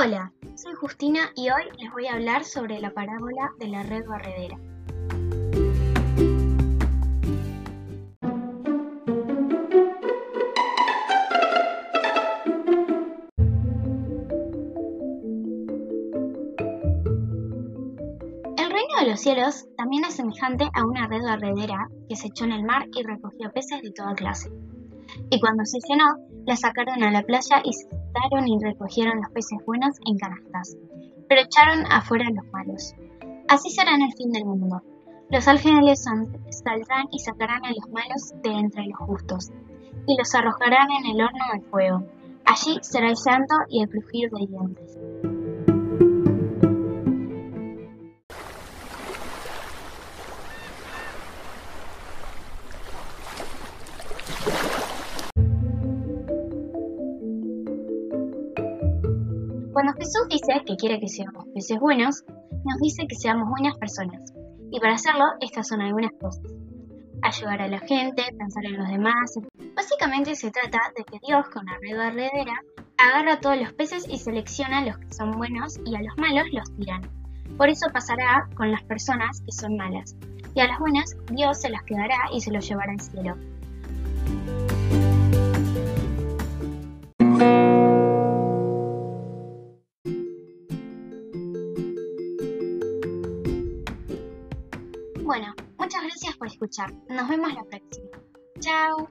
Hola, soy Justina y hoy les voy a hablar sobre la parábola de la red barredera. El reino de los cielos también es semejante a una red barredera que se echó en el mar y recogió peces de toda clase. Y cuando se llenó, la sacaron a la playa y se sentaron y recogieron los peces buenos en canastas, pero echaron afuera los malos. Así será en el fin del mundo. Los ángeles saldrán y sacarán a los malos de entre los justos, y los arrojarán en el horno de fuego. Allí será el llanto y el crujir de dientes. Cuando Jesús dice que quiere que seamos peces buenos, nos dice que seamos buenas personas. Y para hacerlo, estas son algunas cosas. Ayudar a la gente, pensar en los demás. Básicamente se trata de que Dios, con la red barredera, agarra a todos los peces y selecciona a los que son buenos y a los malos los tiran. Por eso pasará con las personas que son malas. Y a las buenas, Dios se las quedará y se los llevará al cielo. Bueno, muchas gracias por escuchar. Nos vemos la próxima. Chao.